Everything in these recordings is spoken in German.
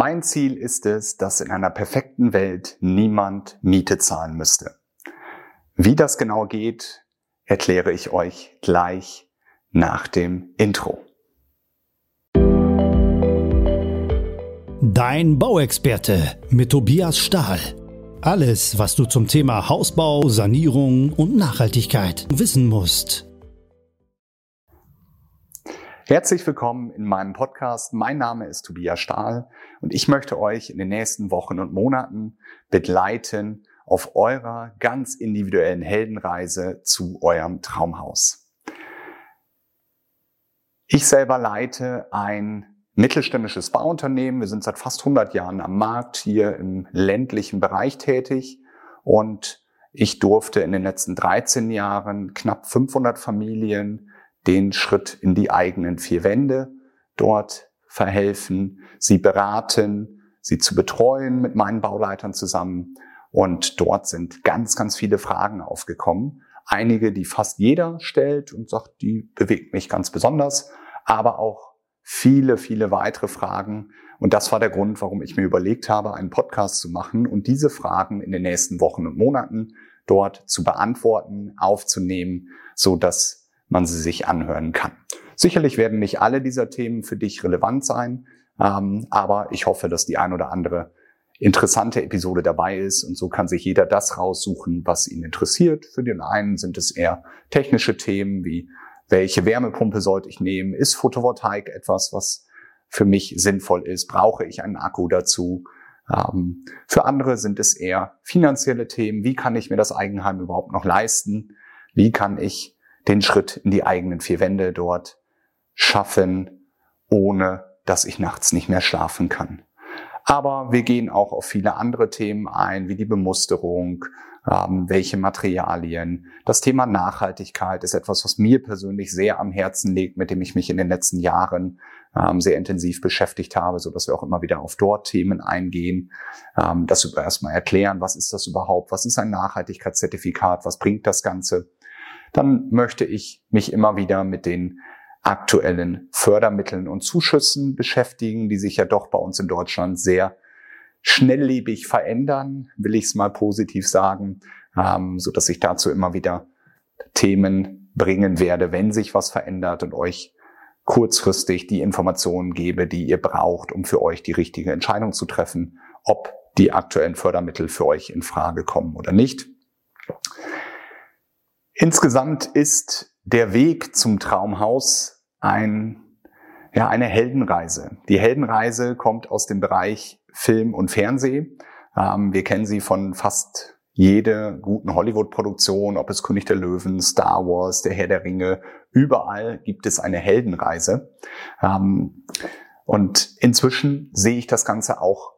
Mein Ziel ist es, dass in einer perfekten Welt niemand Miete zahlen müsste. Wie das genau geht, erkläre ich euch gleich nach dem Intro. Dein Bauexperte mit Tobias Stahl. Alles, was du zum Thema Hausbau, Sanierung und Nachhaltigkeit wissen musst. Herzlich willkommen in meinem Podcast. Mein Name ist Tobias Stahl und ich möchte euch in den nächsten Wochen und Monaten begleiten auf eurer ganz individuellen Heldenreise zu eurem Traumhaus. Ich selber leite ein mittelständisches Bauunternehmen. Wir sind seit fast 100 Jahren am Markt hier im ländlichen Bereich tätig und ich durfte in den letzten 13 Jahren knapp 500 Familien den Schritt in die eigenen vier Wände dort verhelfen, sie beraten, sie zu betreuen mit meinen Bauleitern zusammen. Und dort sind ganz, ganz viele Fragen aufgekommen. Einige, die fast jeder stellt und sagt, die bewegt mich ganz besonders, aber auch viele, viele weitere Fragen. Und das war der Grund, warum ich mir überlegt habe, einen Podcast zu machen und diese Fragen in den nächsten Wochen und Monaten dort zu beantworten, aufzunehmen, so dass man sie sich anhören kann. Sicherlich werden nicht alle dieser Themen für dich relevant sein, ähm, aber ich hoffe, dass die ein oder andere interessante Episode dabei ist und so kann sich jeder das raussuchen, was ihn interessiert. Für den einen sind es eher technische Themen wie welche Wärmepumpe sollte ich nehmen? Ist Photovoltaik etwas, was für mich sinnvoll ist? Brauche ich einen Akku dazu? Ähm, für andere sind es eher finanzielle Themen. Wie kann ich mir das Eigenheim überhaupt noch leisten? Wie kann ich den Schritt in die eigenen vier Wände dort schaffen, ohne dass ich nachts nicht mehr schlafen kann. Aber wir gehen auch auf viele andere Themen ein, wie die Bemusterung, ähm, welche Materialien. Das Thema Nachhaltigkeit ist etwas, was mir persönlich sehr am Herzen liegt, mit dem ich mich in den letzten Jahren ähm, sehr intensiv beschäftigt habe, so dass wir auch immer wieder auf dort Themen eingehen. Ähm, das erstmal erklären, was ist das überhaupt? Was ist ein Nachhaltigkeitszertifikat? Was bringt das Ganze? Dann möchte ich mich immer wieder mit den aktuellen Fördermitteln und Zuschüssen beschäftigen, die sich ja doch bei uns in Deutschland sehr schnelllebig verändern, will ich es mal positiv sagen, ähm, so dass ich dazu immer wieder Themen bringen werde, wenn sich was verändert und euch kurzfristig die Informationen gebe, die ihr braucht, um für euch die richtige Entscheidung zu treffen, ob die aktuellen Fördermittel für euch in Frage kommen oder nicht. Insgesamt ist der Weg zum Traumhaus ein, ja, eine Heldenreise. Die Heldenreise kommt aus dem Bereich Film und Fernsehen. Ähm, wir kennen sie von fast jede guten Hollywood-Produktion, ob es König der Löwen, Star Wars, der Herr der Ringe, überall gibt es eine Heldenreise. Ähm, und inzwischen sehe ich das Ganze auch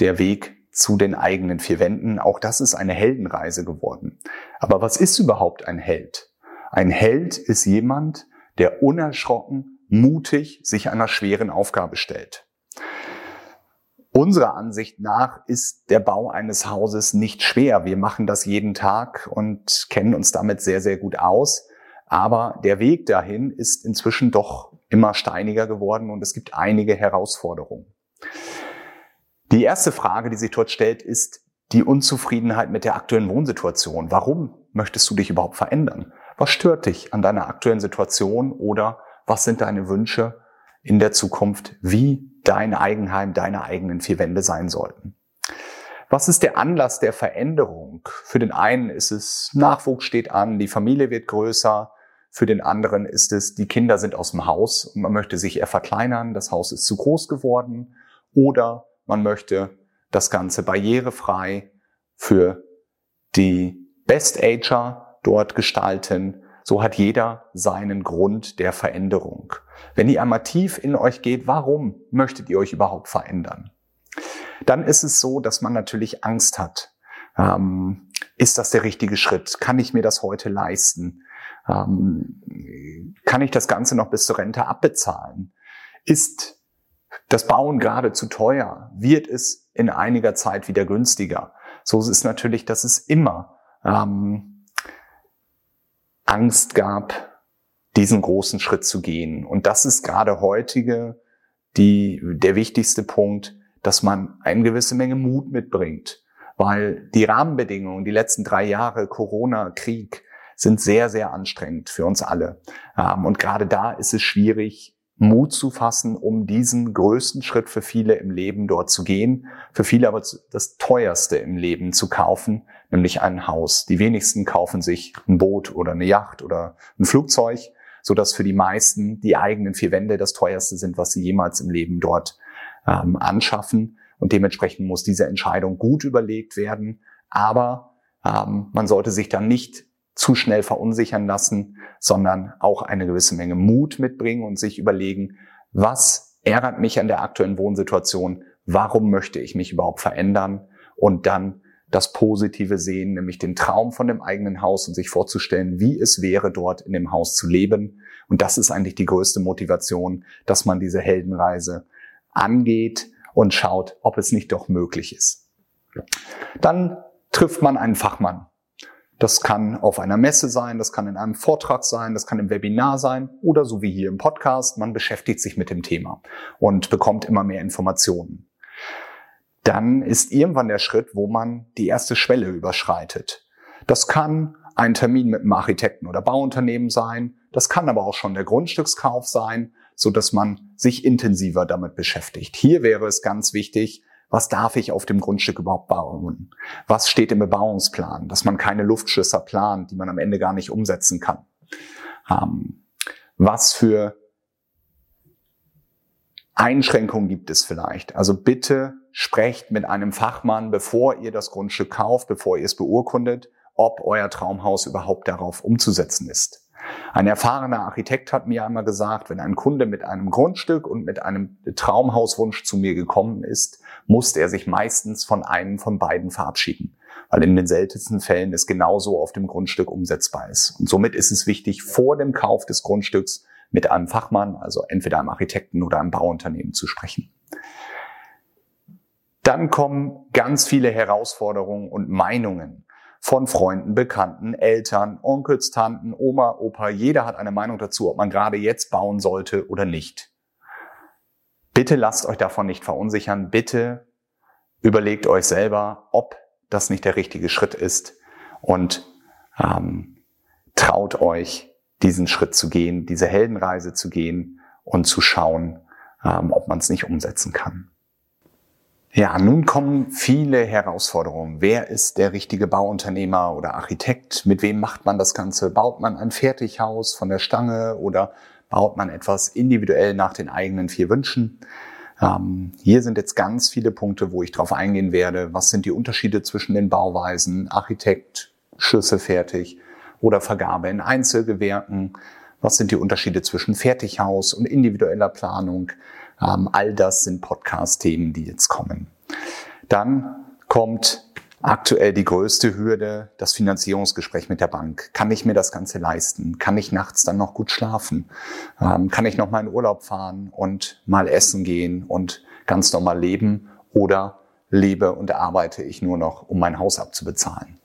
der Weg zu den eigenen vier Wänden. Auch das ist eine Heldenreise geworden. Aber was ist überhaupt ein Held? Ein Held ist jemand, der unerschrocken, mutig sich einer schweren Aufgabe stellt. Unserer Ansicht nach ist der Bau eines Hauses nicht schwer. Wir machen das jeden Tag und kennen uns damit sehr, sehr gut aus. Aber der Weg dahin ist inzwischen doch immer steiniger geworden und es gibt einige Herausforderungen. Die erste Frage, die sich dort stellt, ist die Unzufriedenheit mit der aktuellen Wohnsituation. Warum möchtest du dich überhaupt verändern? Was stört dich an deiner aktuellen Situation oder was sind deine Wünsche in der Zukunft, wie dein Eigenheim, deine eigenen vier Wände sein sollten? Was ist der Anlass der Veränderung? Für den einen ist es, Nachwuchs steht an, die Familie wird größer. Für den anderen ist es, die Kinder sind aus dem Haus und man möchte sich eher verkleinern, das Haus ist zu groß geworden. Oder man möchte das Ganze barrierefrei für die Best Ager dort gestalten. So hat jeder seinen Grund der Veränderung. Wenn ihr einmal tief in euch geht, warum möchtet ihr euch überhaupt verändern? Dann ist es so, dass man natürlich Angst hat. Ähm, ist das der richtige Schritt? Kann ich mir das heute leisten? Ähm, kann ich das Ganze noch bis zur Rente abbezahlen? Ist das Bauen gerade zu teuer? Wird es in einiger Zeit wieder günstiger? So ist natürlich, dass es immer ähm, Angst gab, diesen großen Schritt zu gehen. Und das ist gerade heutige die, der wichtigste Punkt, dass man eine gewisse Menge Mut mitbringt, weil die Rahmenbedingungen, die letzten drei Jahre Corona, Krieg, sind sehr, sehr anstrengend für uns alle. Ähm, und gerade da ist es schwierig, Mut zu fassen, um diesen größten Schritt für viele im Leben dort zu gehen, für viele aber das teuerste im Leben zu kaufen, nämlich ein Haus. Die wenigsten kaufen sich ein Boot oder eine Yacht oder ein Flugzeug, so dass für die meisten die eigenen vier Wände das teuerste sind, was sie jemals im Leben dort ähm, anschaffen. Und dementsprechend muss diese Entscheidung gut überlegt werden. Aber ähm, man sollte sich dann nicht zu schnell verunsichern lassen, sondern auch eine gewisse Menge Mut mitbringen und sich überlegen, was ärgert mich an der aktuellen Wohnsituation, warum möchte ich mich überhaupt verändern und dann das Positive sehen, nämlich den Traum von dem eigenen Haus und sich vorzustellen, wie es wäre, dort in dem Haus zu leben. Und das ist eigentlich die größte Motivation, dass man diese Heldenreise angeht und schaut, ob es nicht doch möglich ist. Dann trifft man einen Fachmann. Das kann auf einer Messe sein, das kann in einem Vortrag sein, das kann im Webinar sein oder so wie hier im Podcast, man beschäftigt sich mit dem Thema und bekommt immer mehr Informationen. Dann ist irgendwann der Schritt, wo man die erste Schwelle überschreitet. Das kann ein Termin mit einem Architekten oder Bauunternehmen sein, das kann aber auch schon der Grundstückskauf sein, so dass man sich intensiver damit beschäftigt. Hier wäre es ganz wichtig, was darf ich auf dem Grundstück überhaupt bauen? Was steht im Bebauungsplan? Dass man keine Luftschlösser plant, die man am Ende gar nicht umsetzen kann. Ähm, was für Einschränkungen gibt es vielleicht? Also bitte sprecht mit einem Fachmann, bevor ihr das Grundstück kauft, bevor ihr es beurkundet, ob euer Traumhaus überhaupt darauf umzusetzen ist. Ein erfahrener Architekt hat mir einmal gesagt, wenn ein Kunde mit einem Grundstück und mit einem Traumhauswunsch zu mir gekommen ist, musste er sich meistens von einem von beiden verabschieden, weil in den seltensten Fällen es genauso auf dem Grundstück umsetzbar ist. Und somit ist es wichtig, vor dem Kauf des Grundstücks mit einem Fachmann, also entweder einem Architekten oder einem Bauunternehmen zu sprechen. Dann kommen ganz viele Herausforderungen und Meinungen von Freunden, Bekannten, Eltern, Onkels, Tanten, Oma, Opa. Jeder hat eine Meinung dazu, ob man gerade jetzt bauen sollte oder nicht. Bitte lasst euch davon nicht verunsichern. Bitte überlegt euch selber, ob das nicht der richtige Schritt ist und ähm, traut euch, diesen Schritt zu gehen, diese Heldenreise zu gehen und zu schauen, ähm, ob man es nicht umsetzen kann. Ja, nun kommen viele Herausforderungen. Wer ist der richtige Bauunternehmer oder Architekt? Mit wem macht man das Ganze? Baut man ein Fertighaus von der Stange oder baut man etwas individuell nach den eigenen vier Wünschen? Ähm, hier sind jetzt ganz viele Punkte, wo ich drauf eingehen werde. Was sind die Unterschiede zwischen den Bauweisen? Architekt, Schüsse fertig oder Vergabe in Einzelgewerken? Was sind die Unterschiede zwischen Fertighaus und individueller Planung? Ähm, all das sind Podcast-Themen, die jetzt kommen. Dann kommt aktuell die größte Hürde, das Finanzierungsgespräch mit der Bank. Kann ich mir das Ganze leisten? Kann ich nachts dann noch gut schlafen? Ähm, kann ich noch mal in Urlaub fahren und mal essen gehen und ganz normal leben? Oder lebe und arbeite ich nur noch, um mein Haus abzubezahlen?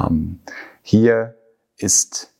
Ähm, hier ist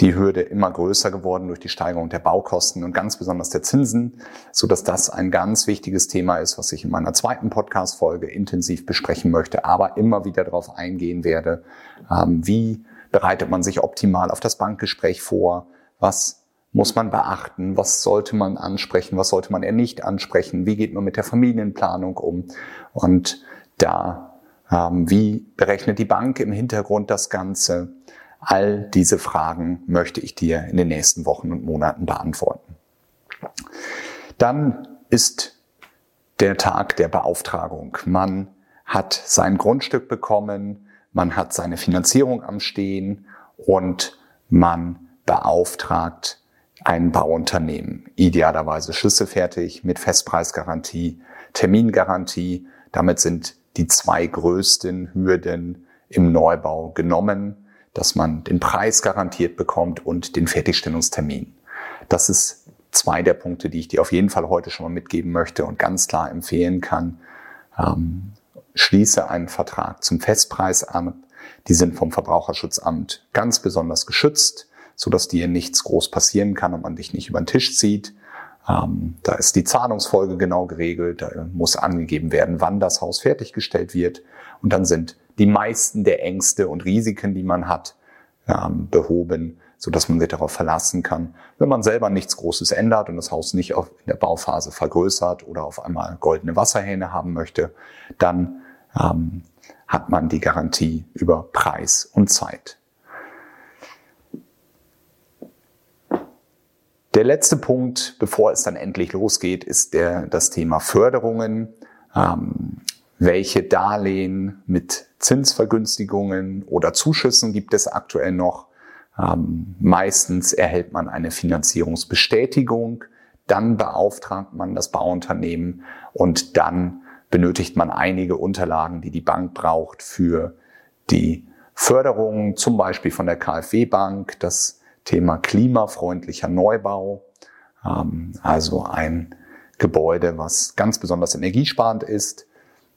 die Hürde immer größer geworden durch die Steigerung der Baukosten und ganz besonders der Zinsen, so dass das ein ganz wichtiges Thema ist, was ich in meiner zweiten Podcast-Folge intensiv besprechen möchte, aber immer wieder darauf eingehen werde, ähm, wie bereitet man sich optimal auf das Bankgespräch vor, was muss man beachten, was sollte man ansprechen, was sollte man eher nicht ansprechen, wie geht man mit der Familienplanung um? Und da, ähm, wie berechnet die Bank im Hintergrund das Ganze, All diese Fragen möchte ich dir in den nächsten Wochen und Monaten beantworten. Dann ist der Tag der Beauftragung. Man hat sein Grundstück bekommen, man hat seine Finanzierung am Stehen und man beauftragt ein Bauunternehmen. Idealerweise schlüsselfertig mit Festpreisgarantie, Termingarantie. Damit sind die zwei größten Hürden im Neubau genommen dass man den Preis garantiert bekommt und den Fertigstellungstermin. Das ist zwei der Punkte, die ich dir auf jeden Fall heute schon mal mitgeben möchte und ganz klar empfehlen kann. Ähm, schließe einen Vertrag zum Festpreis an. Die sind vom Verbraucherschutzamt ganz besonders geschützt, so dass dir nichts groß passieren kann und man dich nicht über den Tisch zieht. Ähm, da ist die Zahlungsfolge genau geregelt, da muss angegeben werden, wann das Haus fertiggestellt wird. Und dann sind die meisten der Ängste und Risiken, die man hat, ähm, behoben, so dass man sich darauf verlassen kann. Wenn man selber nichts Großes ändert und das Haus nicht in der Bauphase vergrößert oder auf einmal goldene Wasserhähne haben möchte, dann ähm, hat man die Garantie über Preis und Zeit. Der letzte Punkt, bevor es dann endlich losgeht, ist der, das Thema Förderungen. Ähm, welche Darlehen mit Zinsvergünstigungen oder Zuschüssen gibt es aktuell noch? Ähm, meistens erhält man eine Finanzierungsbestätigung, dann beauftragt man das Bauunternehmen und dann benötigt man einige Unterlagen, die die Bank braucht für die Förderung, zum Beispiel von der KfW Bank, das Thema klimafreundlicher Neubau, ähm, also ein Gebäude, was ganz besonders energiesparend ist.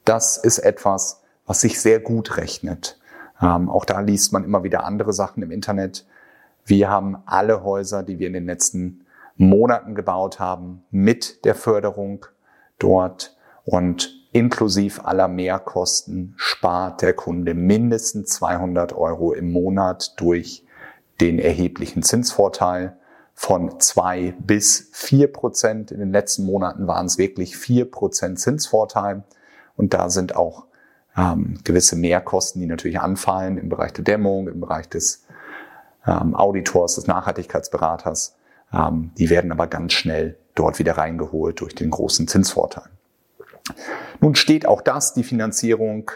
Das ist etwas, was sich sehr gut rechnet. Ähm, auch da liest man immer wieder andere Sachen im Internet. Wir haben alle Häuser, die wir in den letzten Monaten gebaut haben, mit der Förderung dort und inklusiv aller Mehrkosten spart der Kunde mindestens 200 Euro im Monat durch den erheblichen Zinsvorteil von zwei bis vier Prozent. In den letzten Monaten waren es wirklich vier Prozent Zinsvorteil. Und da sind auch ähm, gewisse Mehrkosten, die natürlich anfallen im Bereich der Dämmung, im Bereich des ähm, Auditors, des Nachhaltigkeitsberaters. Ähm, die werden aber ganz schnell dort wieder reingeholt durch den großen Zinsvorteil. Nun steht auch das, die Finanzierung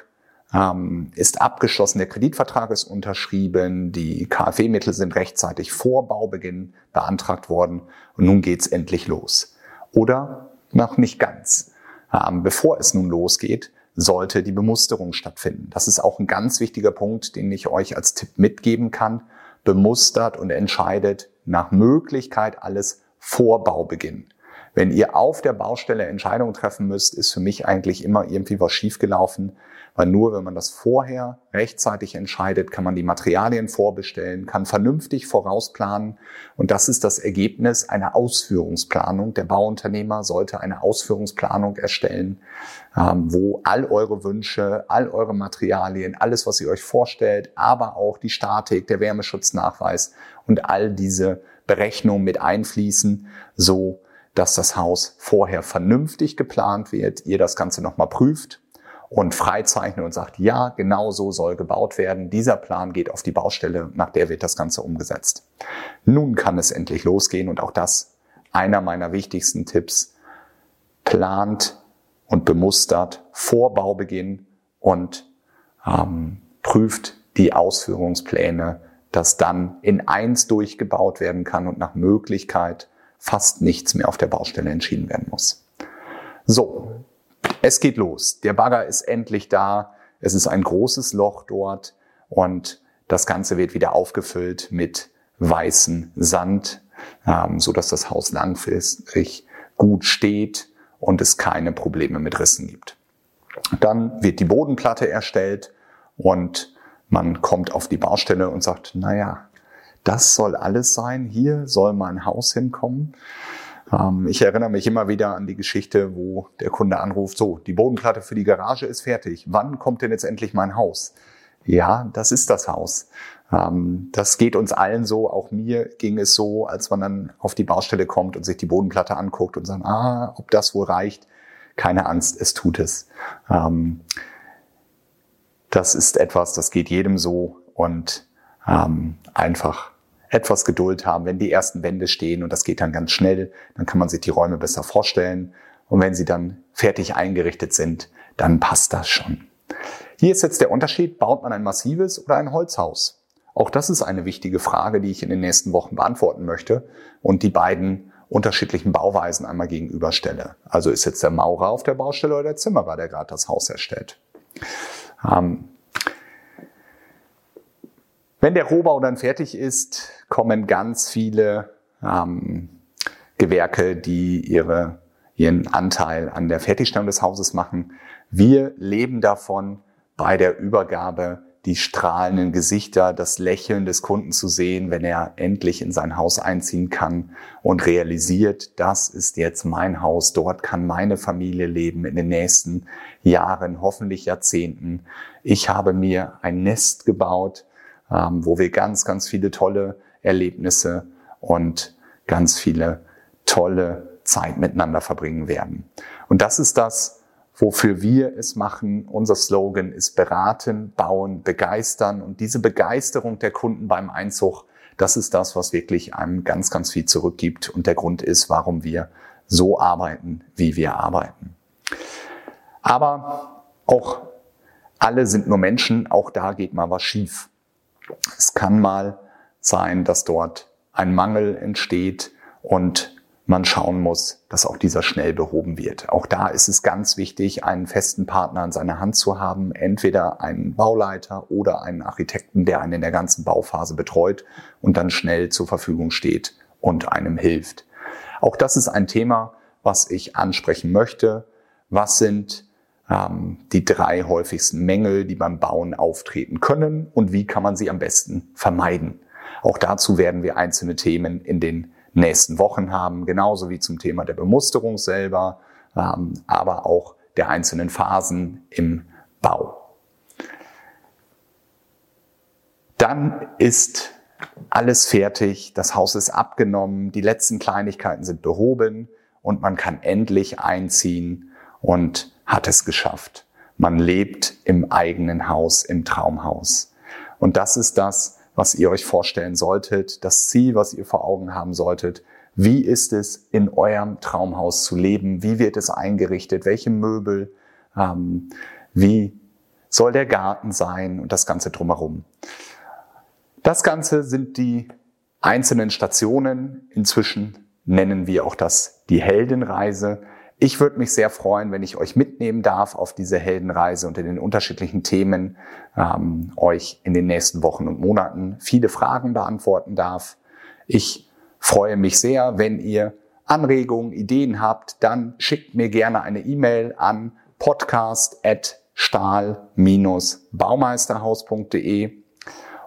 ähm, ist abgeschlossen, der Kreditvertrag ist unterschrieben, die KfW-Mittel sind rechtzeitig vor Baubeginn beantragt worden und nun geht's endlich los. Oder noch nicht ganz. Bevor es nun losgeht, sollte die Bemusterung stattfinden. Das ist auch ein ganz wichtiger Punkt, den ich euch als Tipp mitgeben kann. Bemustert und entscheidet nach Möglichkeit alles vor Baubeginn. Wenn ihr auf der Baustelle Entscheidungen treffen müsst, ist für mich eigentlich immer irgendwie was schiefgelaufen, weil nur wenn man das vorher rechtzeitig entscheidet, kann man die Materialien vorbestellen, kann vernünftig vorausplanen. Und das ist das Ergebnis einer Ausführungsplanung. Der Bauunternehmer sollte eine Ausführungsplanung erstellen, ähm, wo all eure Wünsche, all eure Materialien, alles, was ihr euch vorstellt, aber auch die Statik, der Wärmeschutznachweis und all diese Berechnungen mit einfließen, so dass das Haus vorher vernünftig geplant wird, ihr das Ganze nochmal prüft und freizeichnet und sagt, ja, genau so soll gebaut werden. Dieser Plan geht auf die Baustelle, nach der wird das Ganze umgesetzt. Nun kann es endlich losgehen und auch das einer meiner wichtigsten Tipps. Plant und bemustert vor Baubeginn und ähm, prüft die Ausführungspläne, dass dann in eins durchgebaut werden kann und nach Möglichkeit fast nichts mehr auf der Baustelle entschieden werden muss. So, es geht los. Der Bagger ist endlich da. Es ist ein großes Loch dort und das Ganze wird wieder aufgefüllt mit weißem Sand, ähm, so dass das Haus langfristig gut steht und es keine Probleme mit Rissen gibt. Dann wird die Bodenplatte erstellt und man kommt auf die Baustelle und sagt, naja, das soll alles sein, hier soll mein Haus hinkommen. Ähm, ich erinnere mich immer wieder an die Geschichte, wo der Kunde anruft, so, die Bodenplatte für die Garage ist fertig. Wann kommt denn jetzt endlich mein Haus? Ja, das ist das Haus. Ähm, das geht uns allen so, auch mir ging es so, als man dann auf die Baustelle kommt und sich die Bodenplatte anguckt und sagt, ah, ob das wohl reicht. Keine Angst, es tut es. Ähm, das ist etwas, das geht jedem so und einfach etwas Geduld haben, wenn die ersten Wände stehen und das geht dann ganz schnell, dann kann man sich die Räume besser vorstellen. Und wenn sie dann fertig eingerichtet sind, dann passt das schon. Hier ist jetzt der Unterschied, baut man ein massives oder ein Holzhaus? Auch das ist eine wichtige Frage, die ich in den nächsten Wochen beantworten möchte und die beiden unterschiedlichen Bauweisen einmal gegenüberstelle. Also ist jetzt der Maurer auf der Baustelle oder der Zimmerer, der gerade das Haus erstellt. Ähm, wenn der Rohbau dann fertig ist, kommen ganz viele ähm, Gewerke, die ihre, ihren Anteil an der Fertigstellung des Hauses machen. Wir leben davon, bei der Übergabe die strahlenden Gesichter, das Lächeln des Kunden zu sehen, wenn er endlich in sein Haus einziehen kann und realisiert, das ist jetzt mein Haus, dort kann meine Familie leben in den nächsten Jahren, hoffentlich Jahrzehnten. Ich habe mir ein Nest gebaut, ähm, wo wir ganz, ganz viele tolle Erlebnisse und ganz viele tolle Zeit miteinander verbringen werden. Und das ist das, wofür wir es machen. Unser Slogan ist beraten, bauen, begeistern. Und diese Begeisterung der Kunden beim Einzug, das ist das, was wirklich einem ganz, ganz viel zurückgibt und der Grund ist, warum wir so arbeiten, wie wir arbeiten. Aber auch alle sind nur Menschen, auch da geht mal was schief. Es kann mal sein, dass dort ein Mangel entsteht und man schauen muss, dass auch dieser schnell behoben wird. Auch da ist es ganz wichtig, einen festen Partner an seiner Hand zu haben, entweder einen Bauleiter oder einen Architekten, der einen in der ganzen Bauphase betreut und dann schnell zur Verfügung steht und einem hilft. Auch das ist ein Thema, was ich ansprechen möchte. Was sind die drei häufigsten Mängel, die beim Bauen auftreten können und wie kann man sie am besten vermeiden? Auch dazu werden wir einzelne Themen in den nächsten Wochen haben, genauso wie zum Thema der Bemusterung selber, ähm, aber auch der einzelnen Phasen im Bau. Dann ist alles fertig, das Haus ist abgenommen, die letzten Kleinigkeiten sind behoben und man kann endlich einziehen und hat es geschafft. Man lebt im eigenen Haus, im Traumhaus. Und das ist das, was ihr euch vorstellen solltet, das Ziel, was ihr vor Augen haben solltet. Wie ist es, in eurem Traumhaus zu leben? Wie wird es eingerichtet? Welche Möbel? Ähm, wie soll der Garten sein und das Ganze drumherum? Das Ganze sind die einzelnen Stationen. Inzwischen nennen wir auch das die Heldenreise. Ich würde mich sehr freuen, wenn ich euch mitnehmen darf auf diese Heldenreise und in den unterschiedlichen Themen ähm, euch in den nächsten Wochen und Monaten viele Fragen beantworten darf. Ich freue mich sehr, wenn ihr Anregungen, Ideen habt, dann schickt mir gerne eine E-Mail an podcast@stahl-baumeisterhaus.de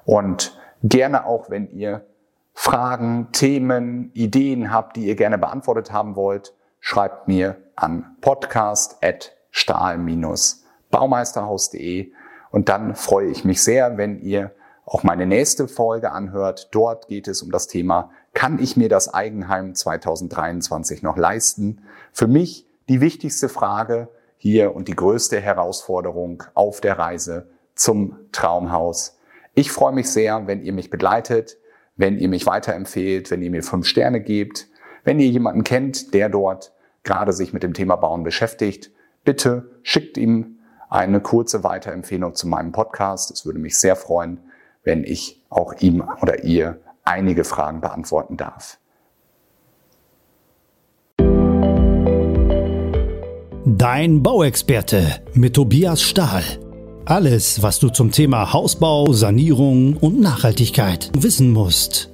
und gerne auch, wenn ihr Fragen, Themen, Ideen habt, die ihr gerne beantwortet haben wollt, schreibt mir an podcast.stahl-baumeisterhaus.de und dann freue ich mich sehr, wenn ihr auch meine nächste Folge anhört. Dort geht es um das Thema, kann ich mir das Eigenheim 2023 noch leisten? Für mich die wichtigste Frage hier und die größte Herausforderung auf der Reise zum Traumhaus. Ich freue mich sehr, wenn ihr mich begleitet, wenn ihr mich weiterempfehlt, wenn ihr mir fünf Sterne gebt, wenn ihr jemanden kennt, der dort gerade sich mit dem Thema Bauen beschäftigt, bitte schickt ihm eine kurze Weiterempfehlung zu meinem Podcast. Es würde mich sehr freuen, wenn ich auch ihm oder ihr einige Fragen beantworten darf. Dein Bauexperte mit Tobias Stahl. Alles, was du zum Thema Hausbau, Sanierung und Nachhaltigkeit wissen musst.